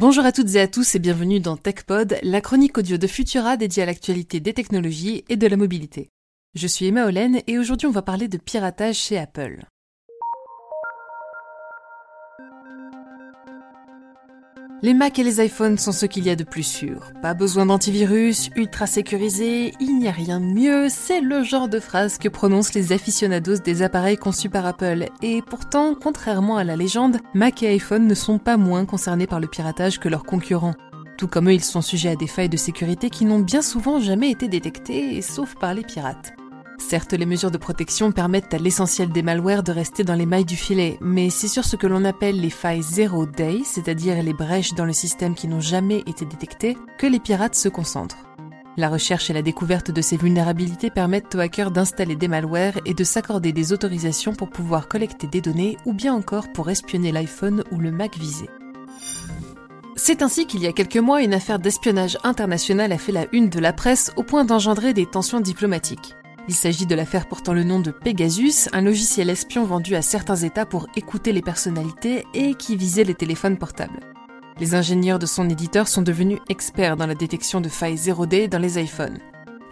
Bonjour à toutes et à tous et bienvenue dans TechPod, la chronique audio de Futura dédiée à l'actualité des technologies et de la mobilité. Je suis Emma Hollen et aujourd'hui on va parler de piratage chez Apple. Les Mac et les iPhones sont ce qu'il y a de plus sûr. Pas besoin d'antivirus, ultra sécurisé, il n'y a rien de mieux, c'est le genre de phrase que prononcent les aficionados des appareils conçus par Apple. Et pourtant, contrairement à la légende, Mac et iPhone ne sont pas moins concernés par le piratage que leurs concurrents. Tout comme eux, ils sont sujets à des failles de sécurité qui n'ont bien souvent jamais été détectées, sauf par les pirates. Certes, les mesures de protection permettent à l'essentiel des malwares de rester dans les mailles du filet, mais c'est sur ce que l'on appelle les failles zero day, c'est-à-dire les brèches dans le système qui n'ont jamais été détectées, que les pirates se concentrent. La recherche et la découverte de ces vulnérabilités permettent aux hackers d'installer des malwares et de s'accorder des autorisations pour pouvoir collecter des données ou bien encore pour espionner l'iPhone ou le Mac visé. C'est ainsi qu'il y a quelques mois, une affaire d'espionnage international a fait la une de la presse au point d'engendrer des tensions diplomatiques. Il s'agit de l'affaire portant le nom de Pegasus, un logiciel espion vendu à certains États pour écouter les personnalités et qui visait les téléphones portables. Les ingénieurs de son éditeur sont devenus experts dans la détection de failles 0D dans les iPhones.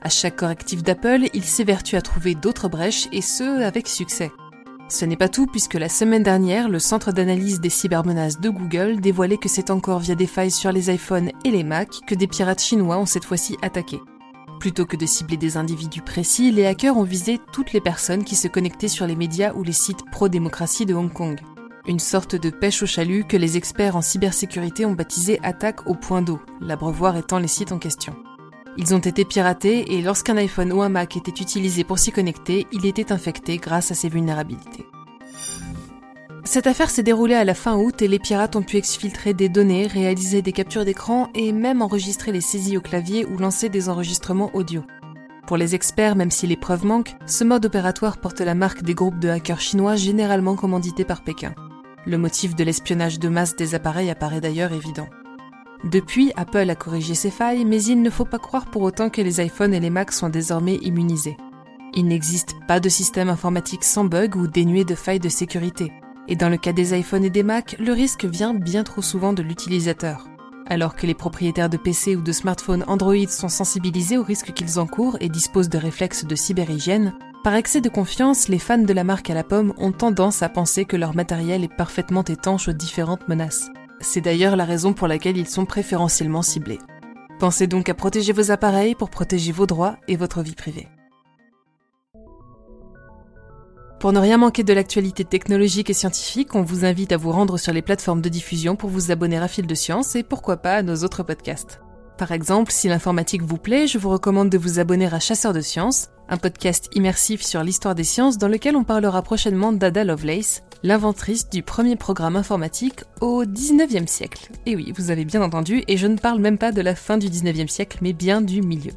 À chaque correctif d'Apple, ils s'évertuent à trouver d'autres brèches et ce, avec succès. Ce n'est pas tout puisque la semaine dernière, le centre d'analyse des cybermenaces de Google dévoilait que c'est encore via des failles sur les iPhones et les Mac que des pirates chinois ont cette fois-ci attaqué. Plutôt que de cibler des individus précis, les hackers ont visé toutes les personnes qui se connectaient sur les médias ou les sites pro-démocratie de Hong Kong. Une sorte de pêche au chalut que les experts en cybersécurité ont baptisé attaque au point d'eau, l'abreuvoir étant les sites en question. Ils ont été piratés et lorsqu'un iPhone ou un Mac était utilisé pour s'y connecter, il était infecté grâce à ces vulnérabilités. Cette affaire s'est déroulée à la fin août et les pirates ont pu exfiltrer des données, réaliser des captures d'écran et même enregistrer les saisies au clavier ou lancer des enregistrements audio. Pour les experts, même si les preuves manquent, ce mode opératoire porte la marque des groupes de hackers chinois généralement commandités par Pékin. Le motif de l'espionnage de masse des appareils apparaît d'ailleurs évident. Depuis, Apple a corrigé ces failles, mais il ne faut pas croire pour autant que les iPhones et les Macs sont désormais immunisés. Il n'existe pas de système informatique sans bug ou dénué de failles de sécurité. Et dans le cas des iPhones et des Mac, le risque vient bien trop souvent de l'utilisateur. Alors que les propriétaires de PC ou de smartphones Android sont sensibilisés aux risques qu'ils encourent et disposent de réflexes de cyberhygiène, par excès de confiance, les fans de la marque à la pomme ont tendance à penser que leur matériel est parfaitement étanche aux différentes menaces. C'est d'ailleurs la raison pour laquelle ils sont préférentiellement ciblés. Pensez donc à protéger vos appareils pour protéger vos droits et votre vie privée. Pour ne rien manquer de l'actualité technologique et scientifique, on vous invite à vous rendre sur les plateformes de diffusion pour vous abonner à Fil de Science et pourquoi pas à nos autres podcasts. Par exemple, si l'informatique vous plaît, je vous recommande de vous abonner à Chasseurs de Sciences, un podcast immersif sur l'histoire des sciences dans lequel on parlera prochainement d'Ada Lovelace, l'inventrice du premier programme informatique au 19e siècle. Et oui, vous avez bien entendu, et je ne parle même pas de la fin du 19e siècle, mais bien du milieu.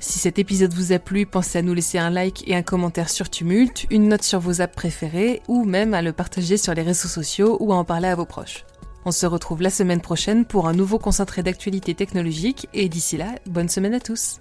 Si cet épisode vous a plu, pensez à nous laisser un like et un commentaire sur Tumult, une note sur vos apps préférées ou même à le partager sur les réseaux sociaux ou à en parler à vos proches. On se retrouve la semaine prochaine pour un nouveau concentré d'actualité technologique et d'ici là, bonne semaine à tous.